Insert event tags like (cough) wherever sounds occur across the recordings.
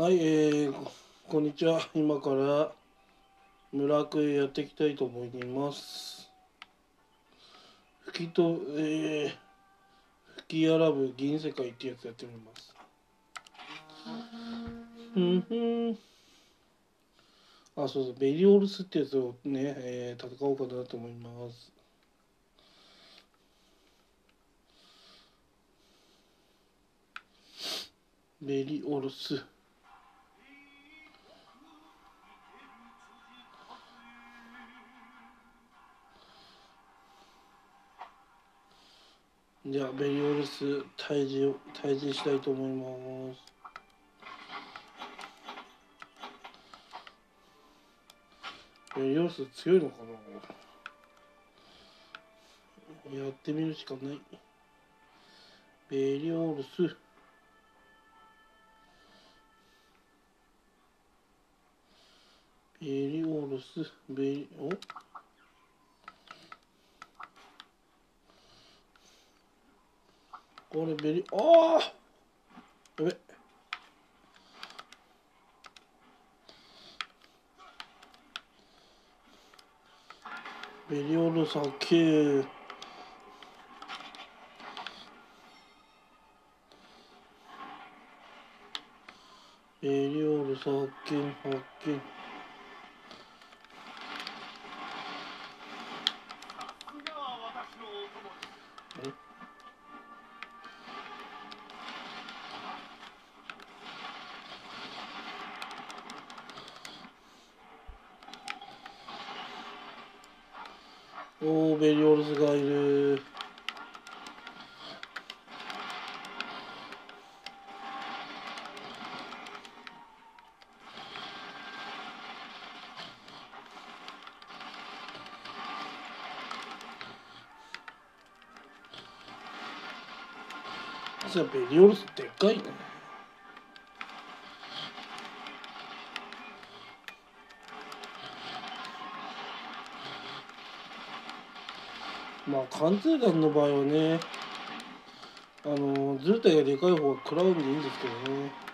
はい、えー、こんにちは。今から村区へやっていきたいと思います。吹きと、えー、吹き荒ぶ銀世界ってやつやってみます。うんふん。あ、そうそう、ベリオルスってやつをね、えー、戦おうかなと思います。ベリオルス。じゃあベリオルス退治退治したいと思います。ベリオルス強いのかな？やってみるしかない。ベリオルス。ベリオルス、ベリ、お？これベリああやべ。ベリオールさん9ベリオールさん9じゃあベリオルスでっかい。ねまあ貫通弾の場合はねあの図体がでかい方が食らうんでいいんですけどね。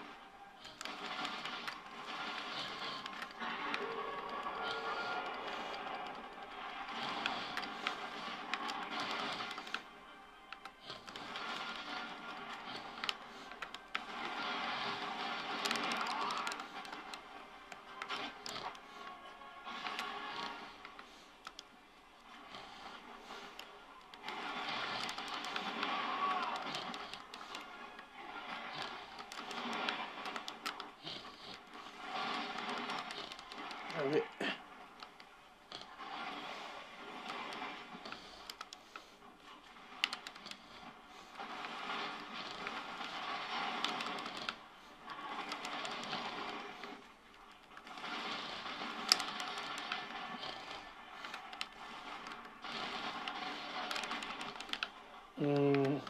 うーん。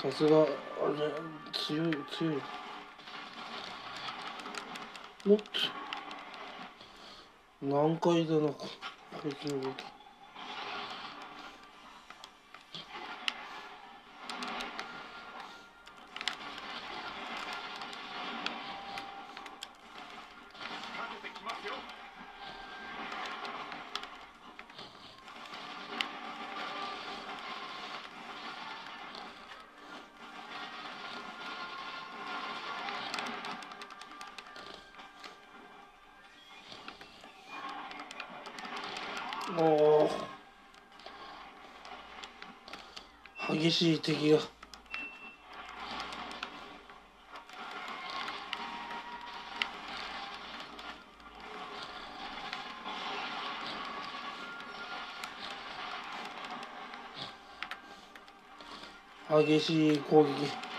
さすがあれ強い強い。もっと難解だなここいつの動きおー。激しい敵が。激しい攻撃。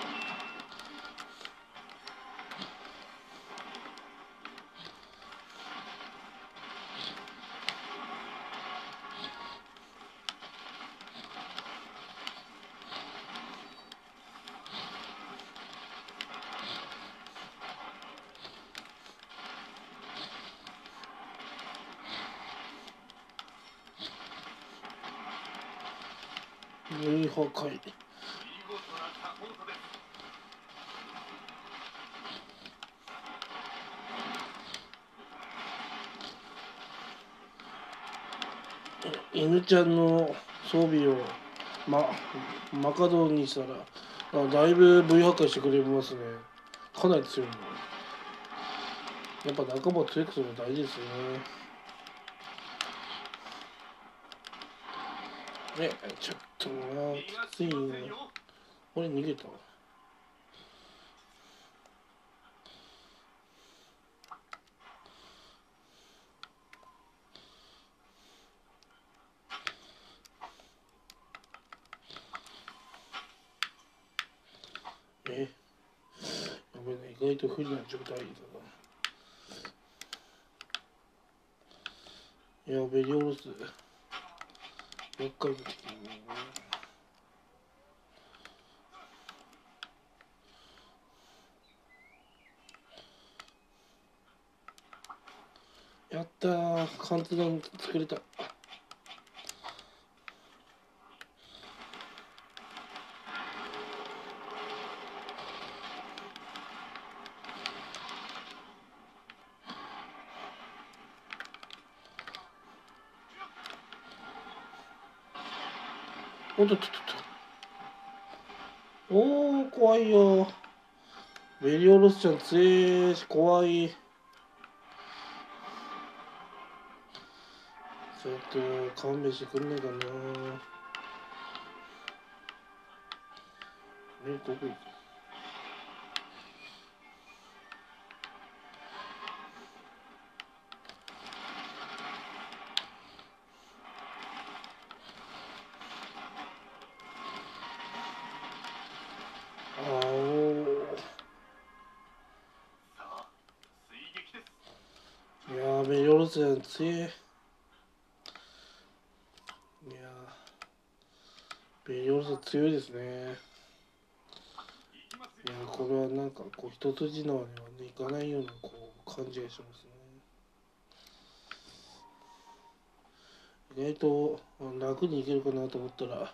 こい。犬ちゃんの装備を、ま、マカドにしたらあだいぶ V 破壊してくれますね。かなり強いやっぱ仲間を強くするの大事ですね。ねちょっとなきついね俺逃げたわ。え？やべね意外と不利な状態だな。やべリオロス厄介な敵やったー。貫通弾作れた。おっとっとっと。おー怖いよ。メリオロスちゃん強いし怖い。ちょっと勘弁してくんねえかな。えどこ行く？ーメリオロスちゃん強いやーメリオロス強いですねいやこれはなんかこう一筋縄にはねいかないようなこう感じがしますね意外と楽にいけるかなと思ったら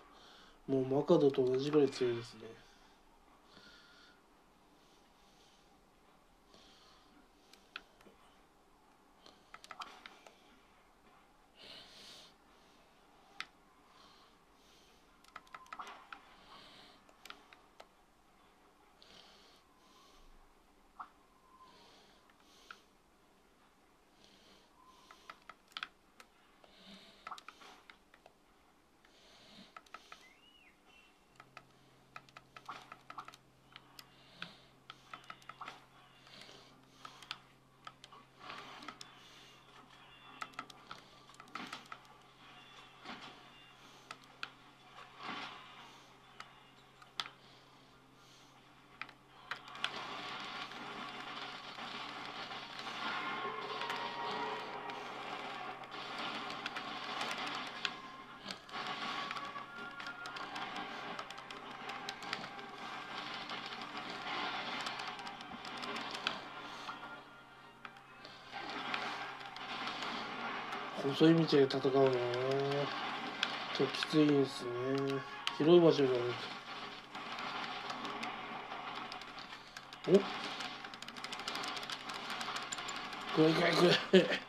もうマカドと同じぐらい強いですね細い道で戦うのはちょっときついんですね。広い場所じゃない。とおくれくれく。れ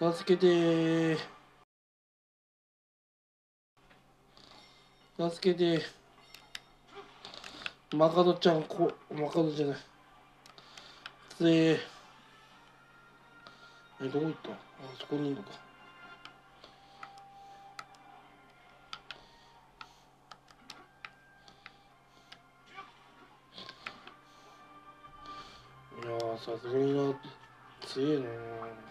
助けて助けてマカドちゃんこマカドじゃないつええどこ行ったあそこにいるのかいやさすがにな強えな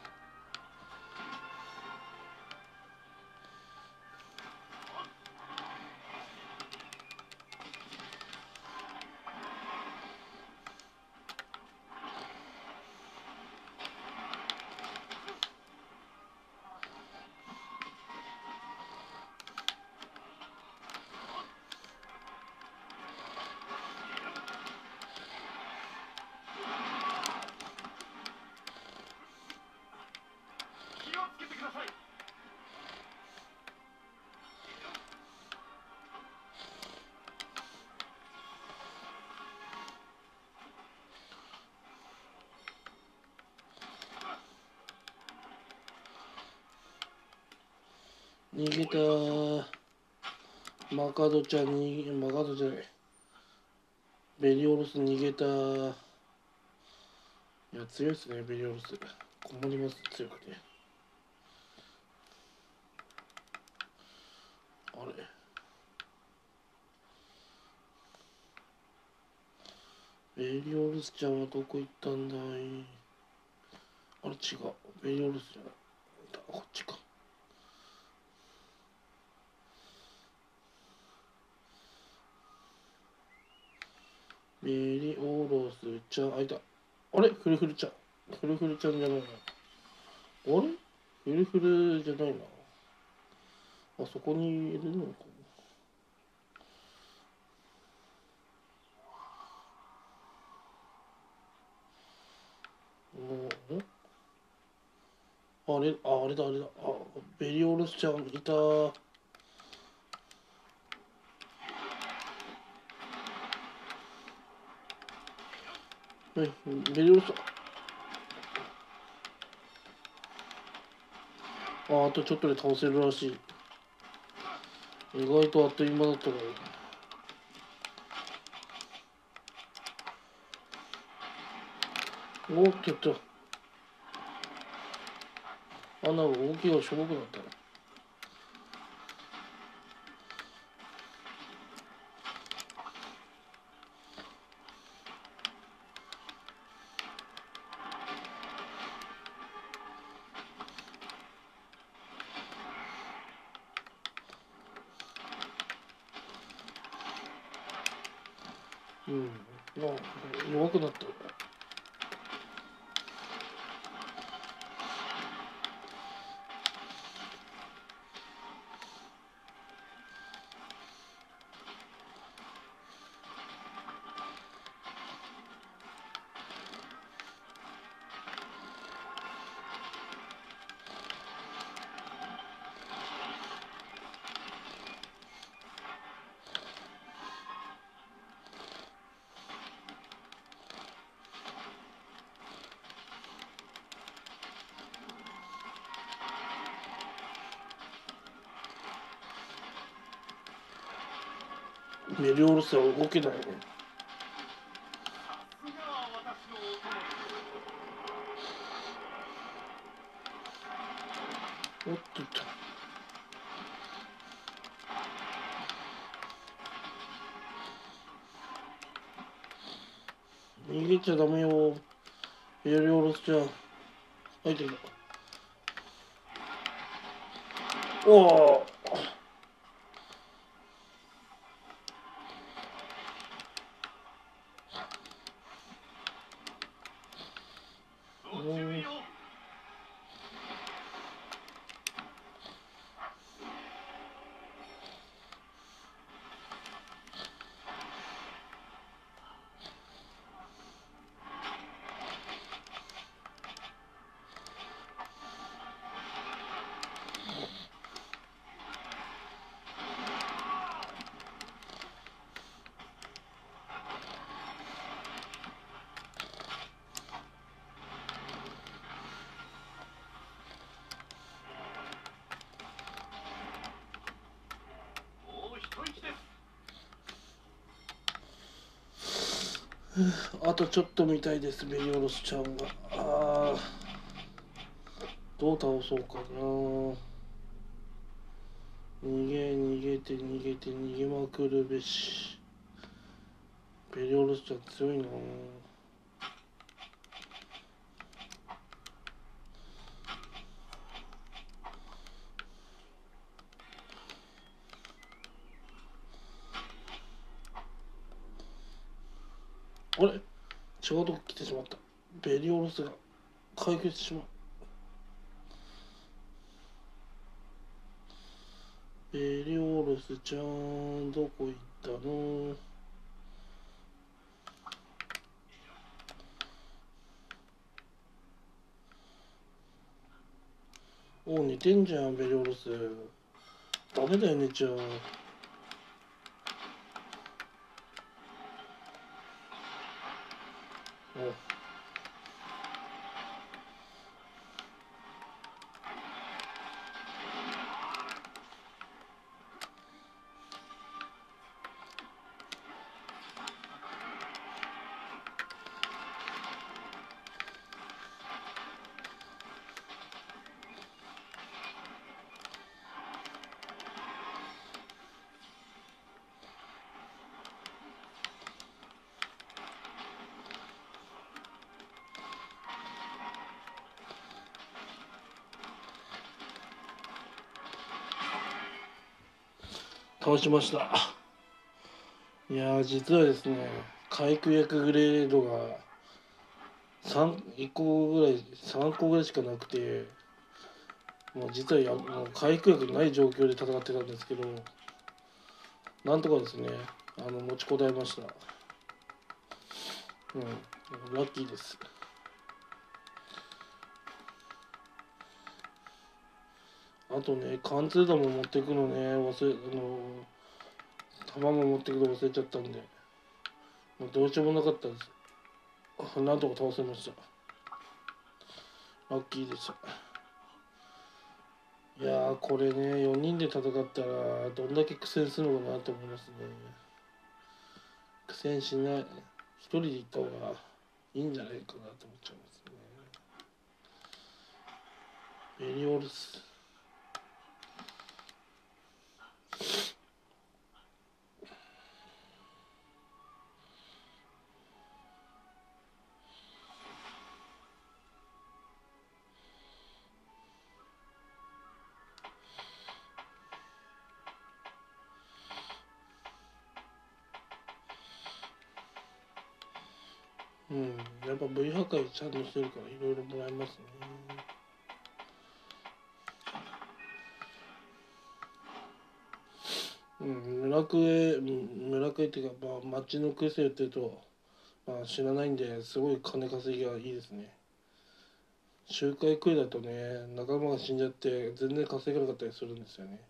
逃げたマカドちゃんにマカドじゃない。ベリオロス逃げた。いや強いですねベリオロス。困ります強くて。あれ。ベリオルスちゃんはどこ行ったんだい？あれ違う。ベリオルスじゃない。こっちか。ベリオロスちゃんあいた。あれ？フルフルちゃんフルフルちゃんじゃないな。あれ？フルフルじゃないな。あそこにいるのかな。あれ？ああれだあれだ。あベリオルスちゃんいた。はいベリオスああとちょっとで倒せるらしい意外とあっという間だったからおっとっとあん。な動きがしょぼくなったねメリオルスは動けないねおっとっと逃げちゃダメよ。メリオルスちゃん。入ってるおおあとちょっと見たいですベリオロスちゃんが。あどう倒そうかな。逃げ逃げて逃げて逃げまくるべし。ベリオロスちゃん強いな。あれ？違うとこ来てしまった。ベリオロスが解決しまうベリオロスちゃんどこ行ったの？お寝てんじゃんベリオロス。ダメだよ寝ちゃうお。倒しました。いや実はですね回復薬グレードが3 1個ぐらい3個ぐらいしかなくてもう実はやもう回復薬ない状況で戦ってたんですけどなんとかですねあの持ちこたえました。うんラッキーです。あとね貫通弾も持っていくのね忘れあの弾も持ってくの忘れちゃったんで。もうどうしようもなかったです。あなんとか倒せました。ラッキーでした。いやこれね4人で戦ったらどんだけ苦戦するのかなと思いますね。苦戦しない。一人で行った方がいいんじゃないかなと思っちゃいますね。メリオルス。V 破壊ちゃんとしてるからいろいろもらえますね。うん、村クエ、うん村クエっていうか、まあ、町のクエストやってると、まあ、知らないんですごい金稼ぎがいいですね。周回クエだとね、仲間が死んじゃって全然稼げなかったりするんですよね。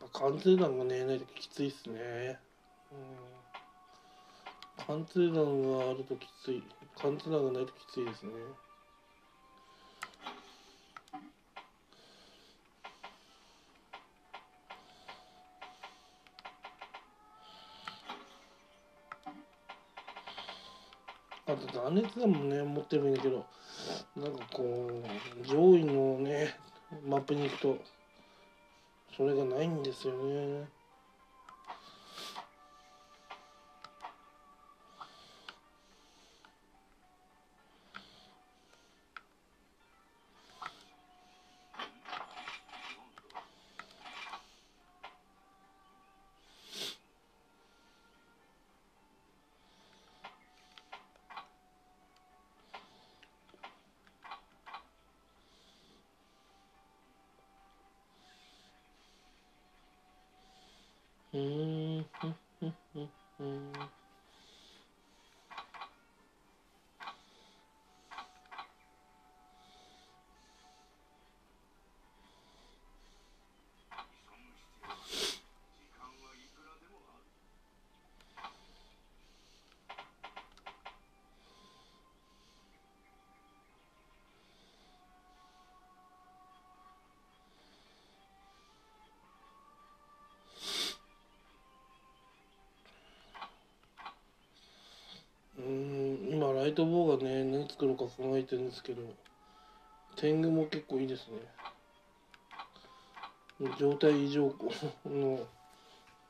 ぱ貫通弾がね、ないときついっすね。うん。貫通弾があるときつい。貫通弾がないときついですね。あと断熱弾もね持ってるんだけどなんかこう上位のねマップに行くとそれがないんですよね。イトボーがね何作ろうか考えてるんですけど天狗も結構いいですね。状態異常の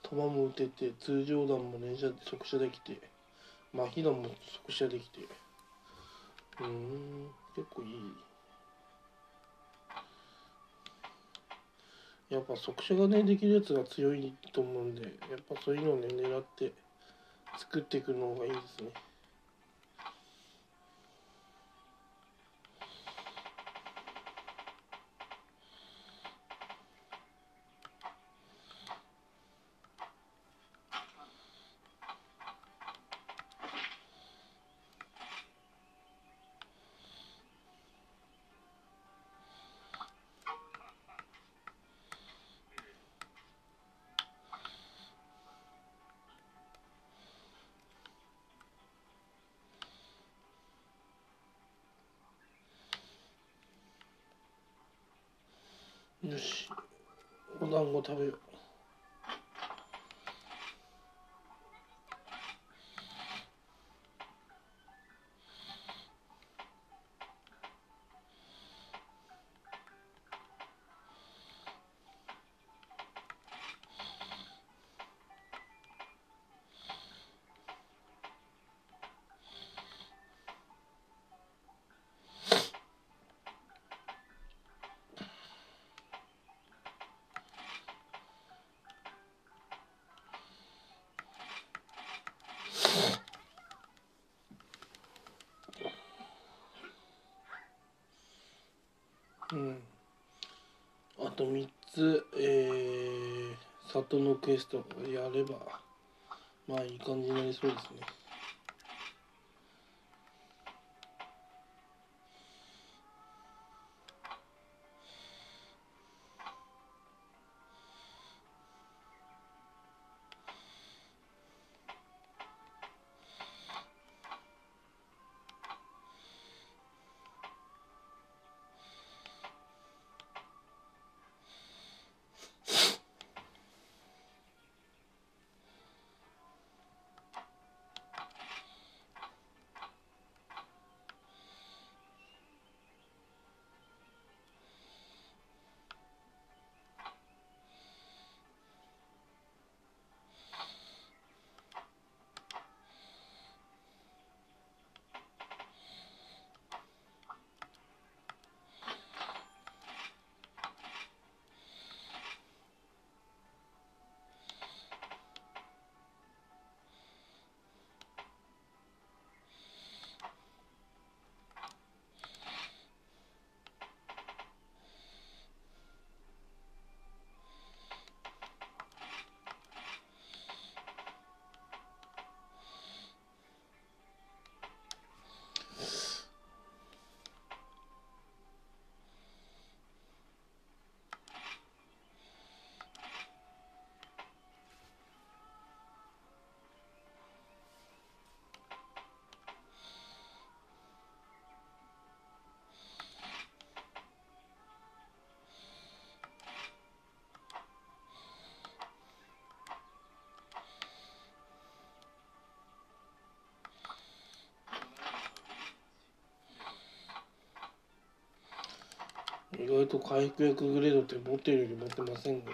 弾も撃てて通常弾も連射速射できて麻痺弾も速射できて。うん結構いい。やっぱ速射がねできるやつが強いと思うんでやっぱそういうのをね狙って作っていくのがいいですね。おうん。あと3つえー、里のクエストやればまあいい感じになりそうですね。意外と回復薬グレードって持ってるより持ってませんね。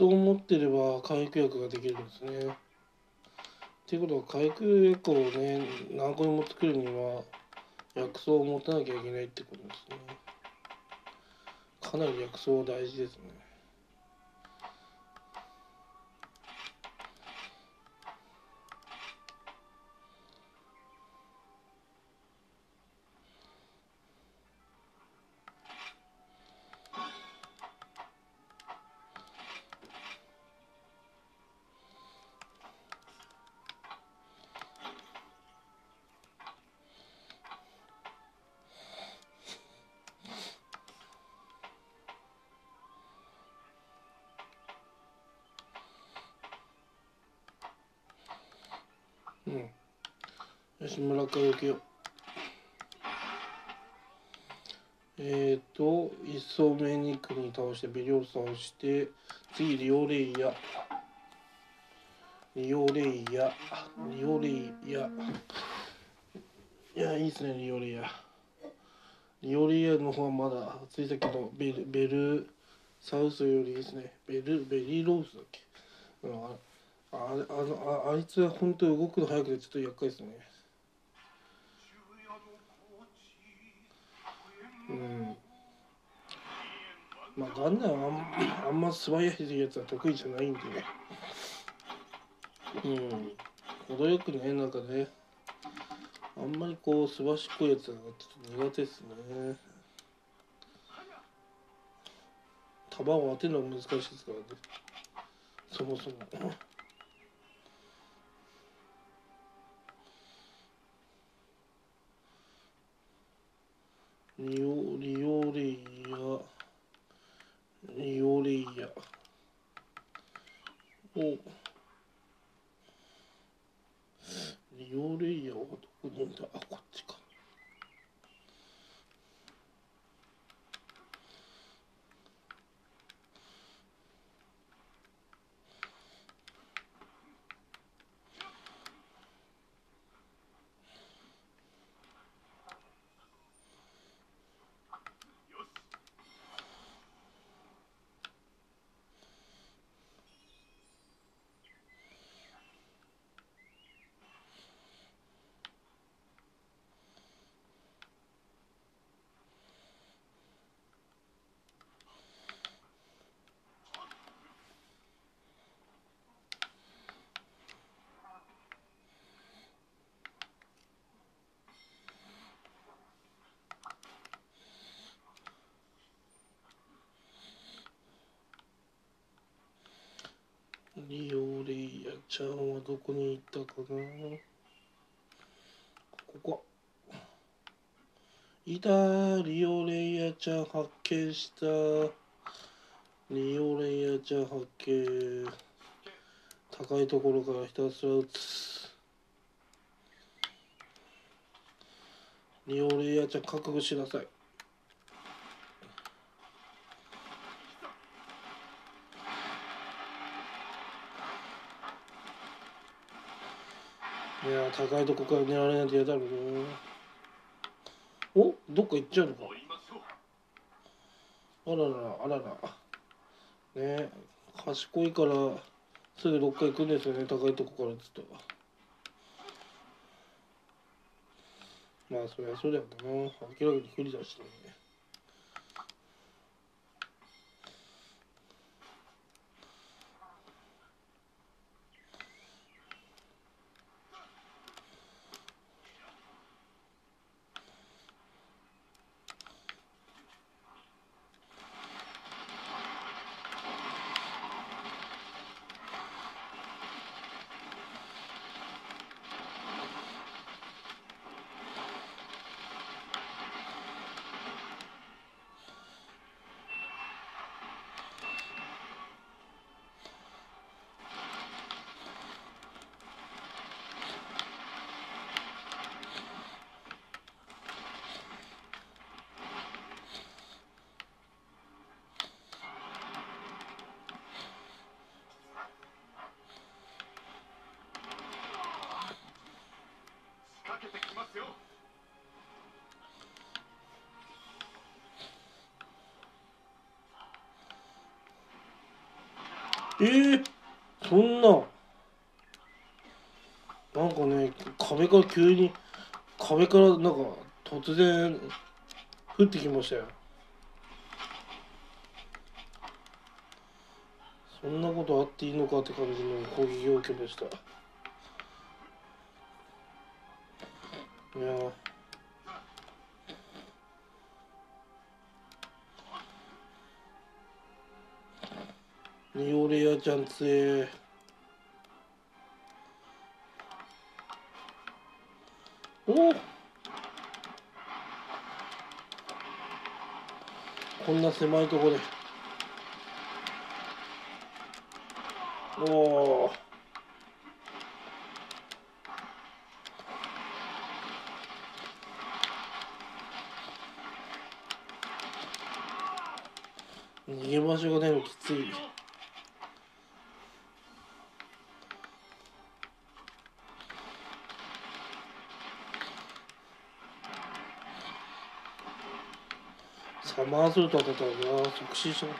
あ薬草を持ってれば回復薬ができるんですね。っていうことは回復薬をね何個にも作るには薬草を持たなきゃいけないってことですね。かなり薬草大事ですね。村上受けよ。えっ、ー、と、一層目肉に倒して、ベリオス倒して、次、リオレイヤ。リオレイヤ。リオレイヤ。いや、いいですね、リオレイヤ。リオレイヤの方はまだ、ついさっきのベル、ベルサウスよりいいですね。ベル、ベリーローズだっけ？うんあああああいつは本当に動くの早くてちょっと厄介ですね。うん。まあガンダムはあんあんま素早いやつは得意じゃないんで。うん。程よくね、なんかね、あんまりこう、すばしっこいやつはちょっと苦手ですね。弾を当てるのが難しいですからね。そもそも。リオリオレイヤリオレイヤをリオレイヤはどこにいんだ？あこっちか。リオレイヤちゃんはどこに行ったかな？ここ。いた。リオレイヤちゃん発見した。リオレイヤちゃん発見。高いところからひたすら撃つ。リオレイヤちゃん覚悟しなさい。いや高いとこから狙われないと嫌だろうな。お？どっか行っちゃうのか。あららあらら。ね賢いからすぐどっか行くんですよね高いとこからずっと。まあそりゃそうだよな。明らかに不利だしねえー、そんな。なんかね壁から急に壁からなんか突然降ってきましたよ。そんなことあっていいのかって感じの攻撃を受けました。いやニオレアちゃん強え。お。こんな狭いとこで。お。お逃げ場所がないのきつい。サマーソルト当たったらな即死しない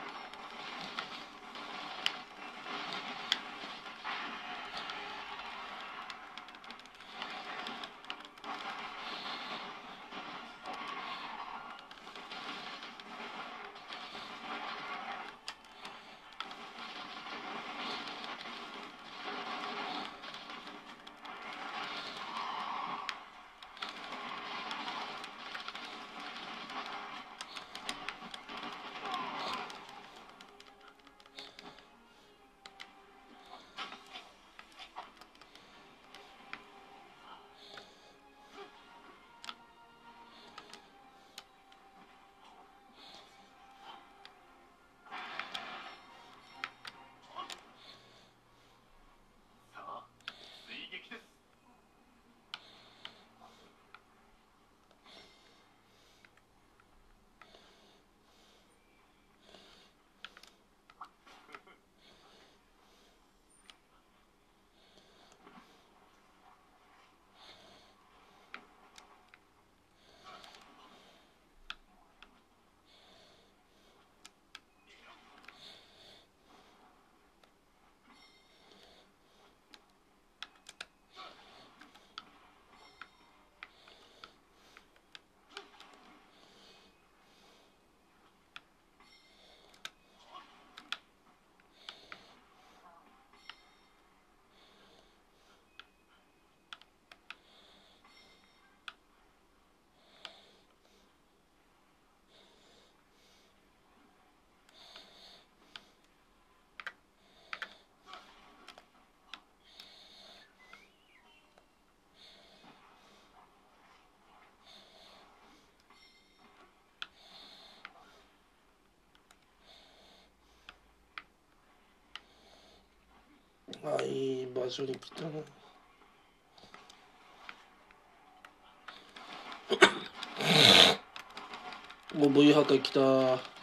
あいい場所に来たな。(coughs) もう V 破壊来た。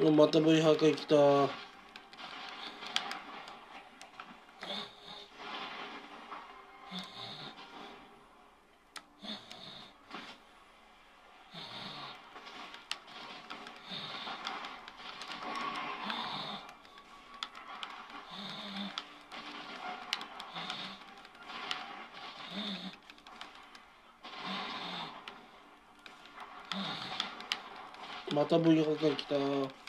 また V 破壊来た。また V 破壊来た。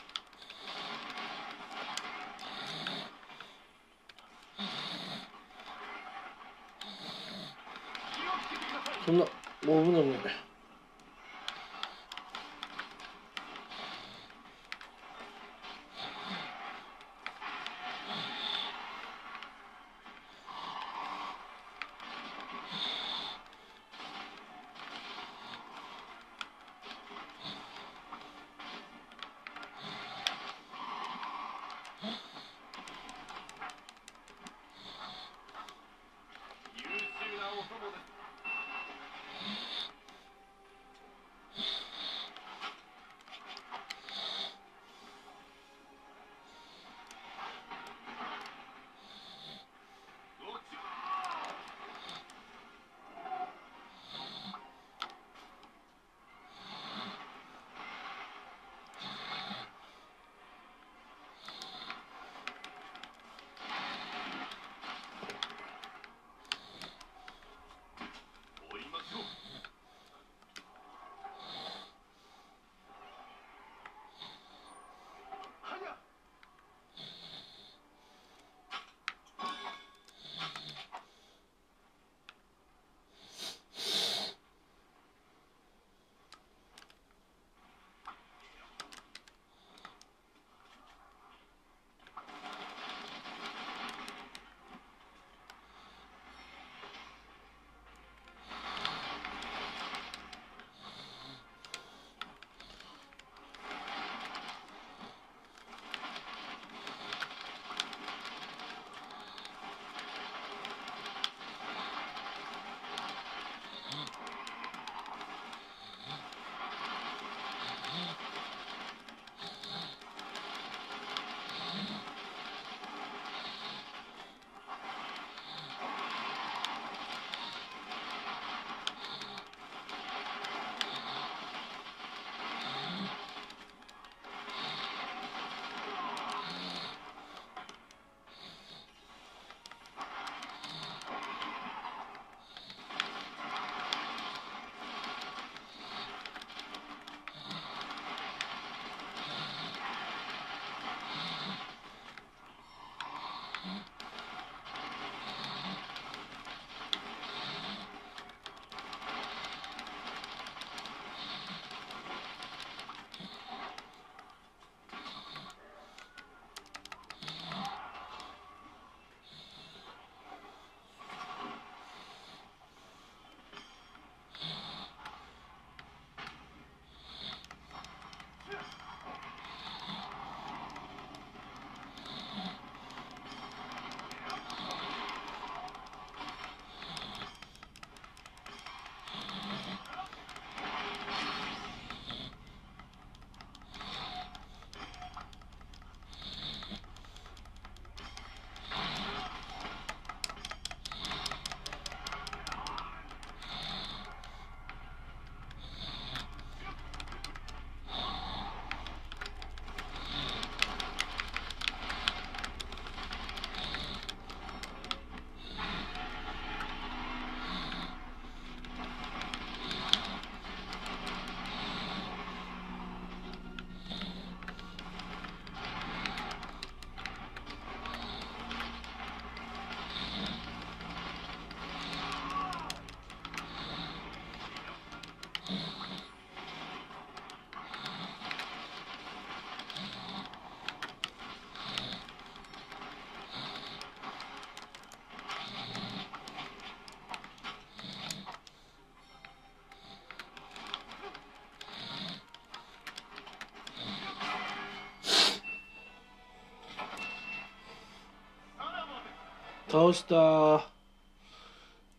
倒した。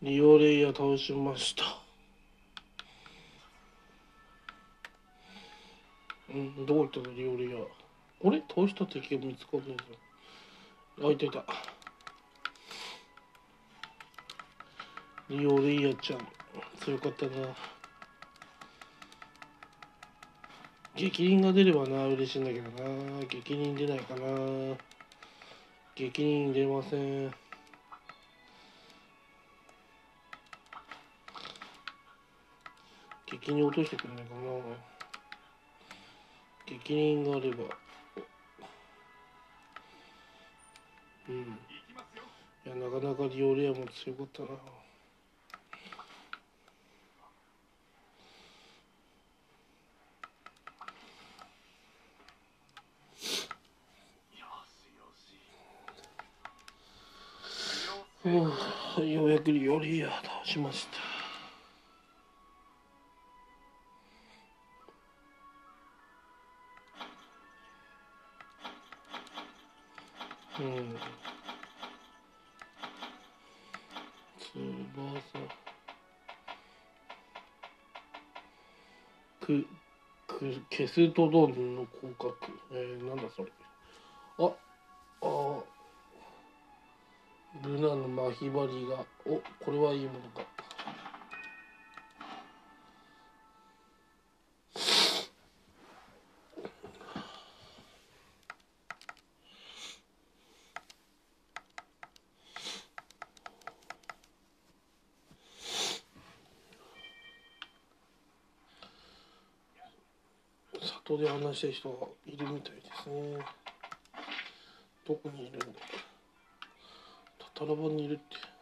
リオレイヤ倒しました。うんどこ行ったの？リオレイヤあれ？倒した敵が見つかんないぞ。あいたいた。リオレイヤちゃん。強かったな。激鱗が出ればな。嬉しいんだけどな。激鱗出ないかな。激鱗出ません。激鱗落としてくれないかな。激鱗があれば。うん。いやなかなかリオレアも強かったな。よ (sighs) うやくリオレア倒しましたうん。翼くく消すとどんの広角。えー、なんだそれ。ああルナのまひばりがおこれはいいものか。で話したい人がいるみたいですね。どこにいるんだタタラバにいるって。